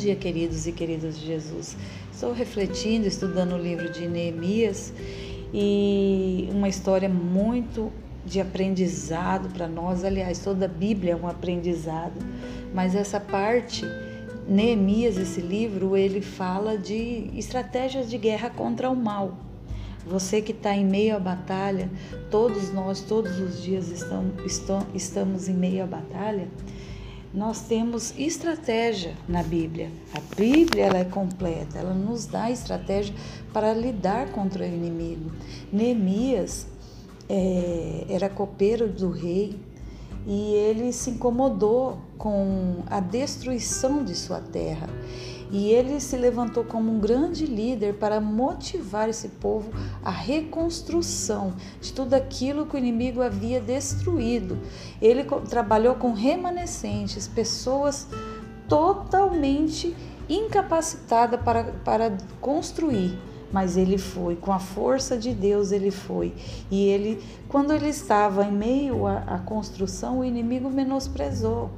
dia, queridos e queridas de Jesus. Estou refletindo, estudando o livro de Neemias e uma história muito de aprendizado para nós. Aliás, toda a Bíblia é um aprendizado, mas essa parte, Neemias, esse livro, ele fala de estratégias de guerra contra o mal. Você que está em meio à batalha, todos nós, todos os dias estamos, estamos em meio à batalha nós temos estratégia na Bíblia. A Bíblia ela é completa, ela nos dá estratégia para lidar contra o inimigo. Neemias é, era copeiro do rei e ele se incomodou com a destruição de sua terra. E ele se levantou como um grande líder para motivar esse povo à reconstrução de tudo aquilo que o inimigo havia destruído. Ele trabalhou com remanescentes, pessoas totalmente incapacitadas para, para construir mas ele foi, com a força de Deus ele foi. E ele, quando ele estava em meio à, à construção, o inimigo menosprezou.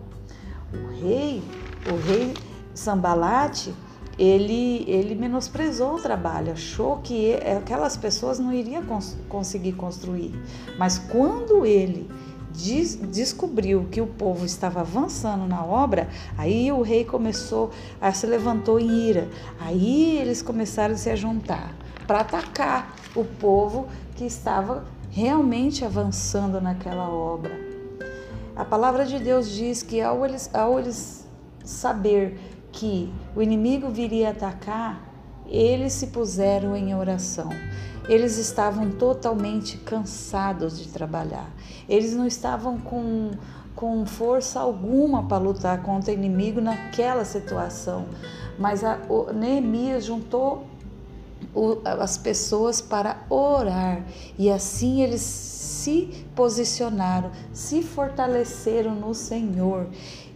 O rei, o rei Sambalate, ele, ele menosprezou o trabalho, achou que aquelas pessoas não iriam cons conseguir construir. Mas quando ele des descobriu que o povo estava avançando na obra, aí o rei começou a se levantou em ira. Aí eles começaram a se juntar para atacar o povo que estava realmente avançando naquela obra. A palavra de Deus diz que ao eles, ao eles saber que o inimigo viria atacar, eles se puseram em oração. Eles estavam totalmente cansados de trabalhar. Eles não estavam com, com força alguma para lutar contra o inimigo naquela situação. Mas a, o, Neemias juntou o, as pessoas para orar e assim eles se posicionaram, se fortaleceram no Senhor.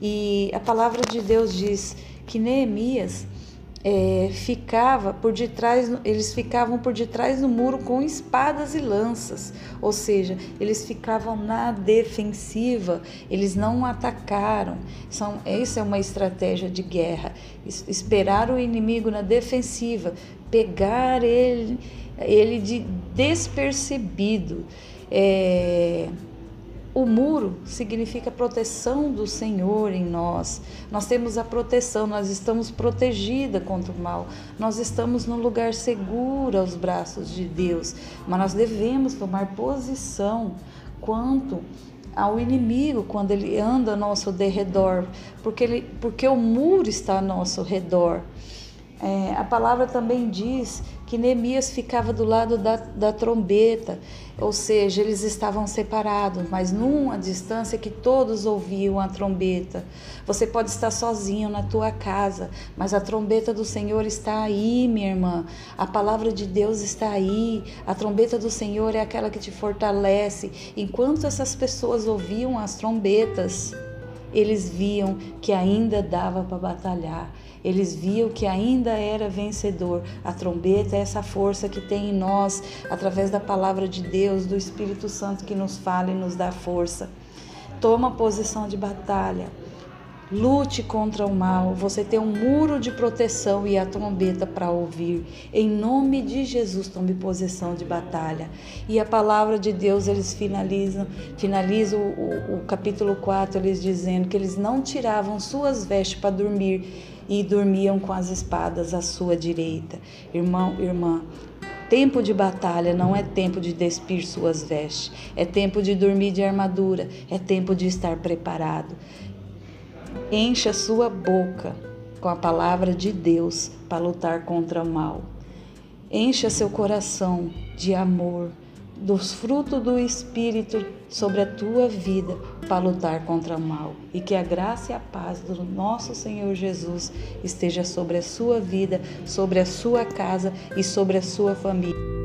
E a palavra de Deus diz que Neemias é, ficava por detrás, eles ficavam por detrás do muro com espadas e lanças, ou seja, eles ficavam na defensiva, eles não atacaram. São, essa é uma estratégia de guerra, esperar o inimigo na defensiva, pegar ele, ele de despercebido. É, o muro significa proteção do Senhor em nós. Nós temos a proteção, nós estamos protegidas contra o mal. Nós estamos num lugar seguro aos braços de Deus. Mas nós devemos tomar posição quanto ao inimigo quando ele anda ao nosso derredor, porque, ele, porque o muro está ao nosso redor. É, a palavra também diz que Neemias ficava do lado da, da trombeta, ou seja, eles estavam separados, mas numa distância que todos ouviam a trombeta. Você pode estar sozinho na tua casa, mas a trombeta do Senhor está aí, minha irmã. A palavra de Deus está aí. A trombeta do Senhor é aquela que te fortalece. Enquanto essas pessoas ouviam as trombetas, eles viam que ainda dava para batalhar. Eles viam que ainda era vencedor. A trombeta é essa força que tem em nós, através da palavra de Deus, do Espírito Santo que nos fala e nos dá força. Toma posição de batalha. Lute contra o mal. Você tem um muro de proteção e a trombeta para ouvir. Em nome de Jesus, tome posição de batalha. E a palavra de Deus, eles finalizam, finalizam o, o, o capítulo 4, eles dizendo que eles não tiravam suas vestes para dormir e dormiam com as espadas à sua direita. Irmão, irmã, Tempo de batalha não é tempo de despir suas vestes, é tempo de dormir de armadura, é tempo de estar preparado. Encha sua boca com a palavra de Deus para lutar contra o mal. Encha seu coração de amor, dos frutos do Espírito sobre a tua vida para lutar contra o mal. E que a graça e a paz do nosso Senhor Jesus esteja sobre a sua vida, sobre a sua casa e sobre a sua família.